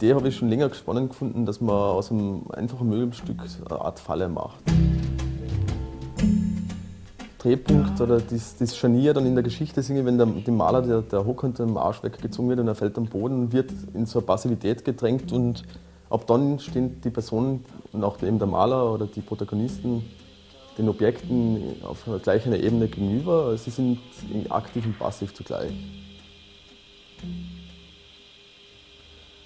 Idee habe ich schon länger spannend gefunden, dass man aus einem einfachen Möbelstück eine Art Falle macht. Drehpunkt oder das, das Scharnier dann in der Geschichte singe, wenn der, dem Maler der, der Hock unter dem Arsch weggezogen wird und er fällt am Boden, wird in so eine Passivität gedrängt und ab dann stehen die Personen und auch eben der Maler oder die Protagonisten den Objekten auf gleicher Ebene gegenüber. Sie sind aktiv und passiv zugleich.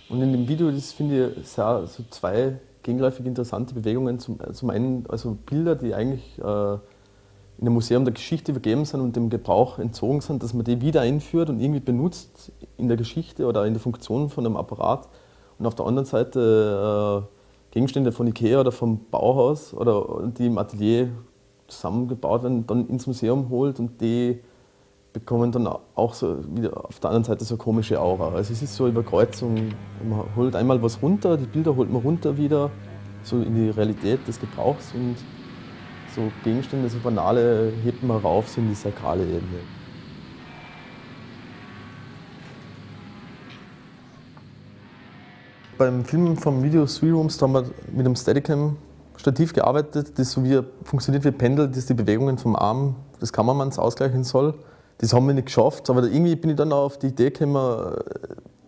Und in dem Video, das finde ich sehr, so zwei gegenläufig interessante Bewegungen. Zum, zum einen also Bilder, die eigentlich äh, in dem Museum der Geschichte übergeben sind und dem Gebrauch entzogen sind, dass man die wieder einführt und irgendwie benutzt in der Geschichte oder in der Funktion von einem Apparat. Und auf der anderen Seite äh, Gegenstände von Ikea oder vom Bauhaus oder die im Atelier zusammengebaut werden, dann ins Museum holt und die bekommen dann auch so wieder auf der anderen Seite so komische Aura. Also es ist so Überkreuzung, man holt einmal was runter, die Bilder holt man runter wieder, so in die Realität des Gebrauchs und so Gegenstände, so banale, hebt man rauf, so in die sakrale Ebene. Beim Film vom Video Three Rooms haben wir mit einem Steadicam-Stativ gearbeitet, das so wie funktioniert wie Pendel, das die Bewegungen vom Arm des Kameramanns ausgleichen soll. Das haben wir nicht geschafft, aber irgendwie bin ich dann auch auf die Idee gekommen,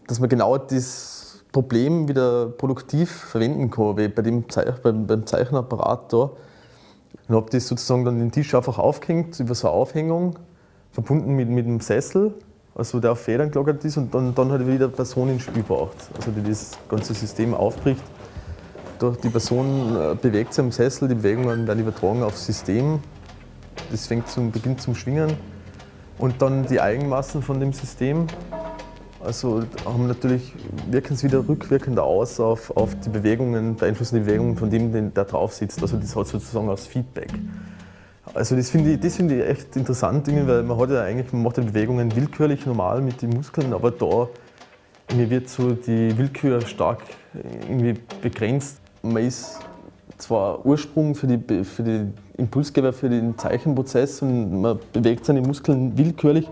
dass man genau das Problem wieder produktiv verwenden kann, wie bei dem Zeich beim, beim Zeichenapparat da. Und habe das sozusagen dann den Tisch einfach aufgehängt über so eine Aufhängung, verbunden mit, mit einem Sessel, also der auf Federn gelagert ist und dann, dann halt wieder Person ins Spiel braucht, also die das ganze System aufbricht. Die Person äh, bewegt sich im Sessel, die Bewegungen werden übertragen aufs System. Das fängt zum, beginnt zum Schwingen. Und dann die Eigenmassen von dem System. Also haben natürlich, wirken es wieder rückwirkend aus auf, auf die Bewegungen, beeinflussen die Bewegungen von dem, der drauf sitzt. Also das hat sozusagen als Feedback. Also das finde ich, find ich echt interessant, weil man hat ja eigentlich, man macht die Bewegungen willkürlich normal mit den Muskeln, aber da mir wird so die Willkür stark irgendwie begrenzt. Man ist zwar Ursprung für die, für die Impulsgeber für den Zeichenprozess und man bewegt seine Muskeln willkürlich,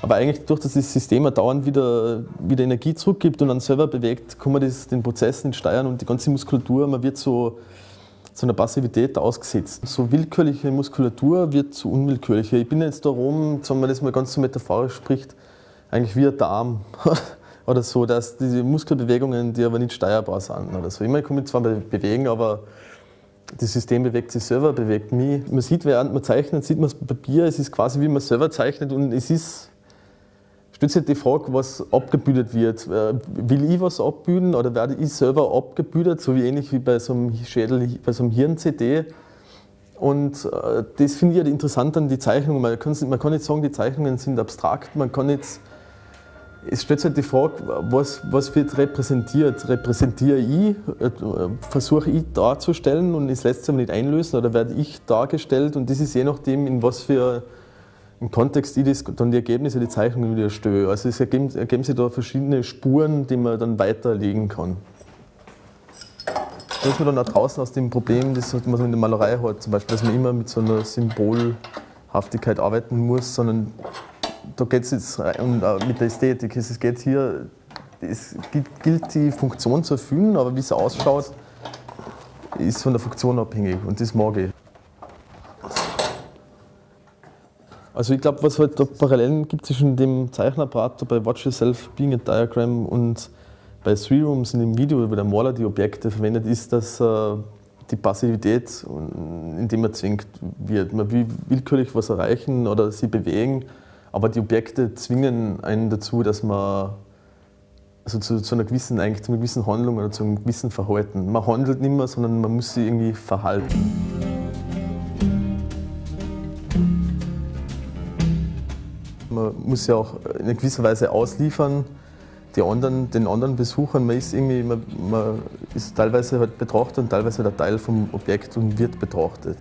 aber eigentlich durch das System dauernd wieder, wieder Energie zurückgibt und dann selber bewegt, kann man das, den Prozess nicht steuern und die ganze Muskulatur, man wird so, so einer Passivität ausgesetzt. So willkürliche Muskulatur wird zu unwillkürlicher. Ich bin jetzt da rum, wenn man das mal ganz so metaphorisch spricht, eigentlich wie ein Darm oder so, dass diese Muskelbewegungen, die aber nicht steuerbar sind oder so. Immer kann mich zwar bewegen, aber das System bewegt sich selber, bewegt mich. Man sieht, während man zeichnet, sieht man das Papier, es ist quasi wie man selber zeichnet und es ist stellt sich die Frage, was abgebildet wird. Äh, will ich was abbilden oder werde ich selber abgebildet, so wie ähnlich wie bei so einem Schädel, bei so einem Hirn-CD? Und äh, das finde ich halt interessant an die Zeichnungen. Man kann, man kann nicht sagen, die Zeichnungen sind abstrakt. Man kann jetzt, es stellt sich halt die Frage, was, was wird repräsentiert? Repräsentiere ich, äh, versuche ich darzustellen und es lässt sich nicht einlösen oder werde ich dargestellt? Und das ist je nachdem, in was für im Kontext ich dann die Ergebnisse, die Zeichnungen wieder störe. Also es ergeben, ergeben sich da verschiedene Spuren, die man dann weiterlegen kann. Da ist man dann auch draußen aus dem Problem, das man in der Malerei hat, zum Beispiel, dass man immer mit so einer Symbolhaftigkeit arbeiten muss, sondern da geht es jetzt und mit der Ästhetik. Es geht hier, es gilt die Funktion zu erfüllen, aber wie es ausschaut, ist von der Funktion abhängig und das mag ich. Also ich glaube, was halt da Parallelen gibt zwischen dem Zeichenapparat bei Watch Yourself Being a Diagram und bei Three Rooms in dem Video, wo der Maler die Objekte verwendet, ist, dass äh, die Passivität, indem man zwingt wird. Man will willkürlich was erreichen oder sie bewegen, aber die Objekte zwingen einen dazu, dass man also zu, zu, einer gewissen, eigentlich zu einer gewissen Handlung oder zu einem gewissen Verhalten. Man handelt nicht mehr, sondern man muss sich irgendwie verhalten. Man muss ja auch in gewisser Weise ausliefern, die anderen, den anderen Besuchern. Man ist, irgendwie, man, man ist teilweise halt betrachtet und teilweise der Teil vom Objekt und wird betrachtet.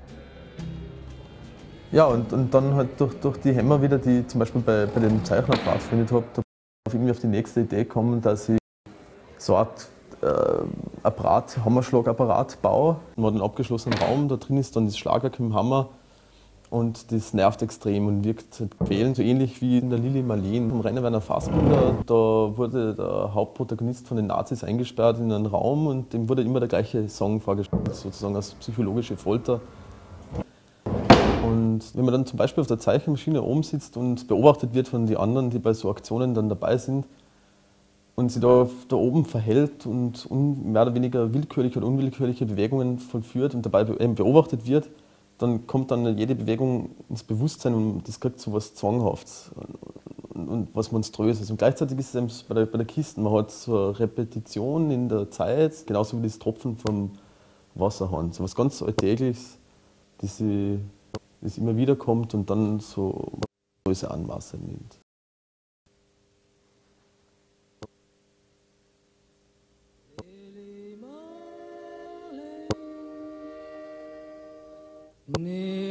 Ja, und, und dann halt durch, durch die Hämmer wieder, die ich zum Beispiel bei, bei dem Zeichnerapparat verwendet habe, da irgendwie auf die nächste Idee gekommen, dass ich so eine Art äh, Apparat, Hammerschlagapparat baue. Man hat einen abgeschlossenen Raum, da drin ist dann das Schlagwerk im Hammer Und das nervt extrem und wirkt halt quälend, so ähnlich wie in der Lili Marleen vom Rainer Werner Fassbinder. Da wurde der Hauptprotagonist von den Nazis eingesperrt in einen Raum und dem wurde immer der gleiche Song vorgespielt, sozusagen als psychologische Folter. Und wenn man dann zum Beispiel auf der Zeichenmaschine oben sitzt und beobachtet wird von den anderen, die bei so Aktionen dann dabei sind, und sich da, da oben verhält und mehr oder weniger willkürliche oder unwillkürliche Bewegungen vollführt und dabei beobachtet wird, dann kommt dann jede Bewegung ins Bewusstsein und das kriegt so was Zwanghaftes und, und was Monströses. Und gleichzeitig ist es eben bei der, bei der Kiste, man hat so eine Repetition in der Zeit, genauso wie das Tropfen vom Wasserhahn. So was ganz Alltägliches, das, das immer wieder kommt und dann so große Anmaße nimmt. Nee.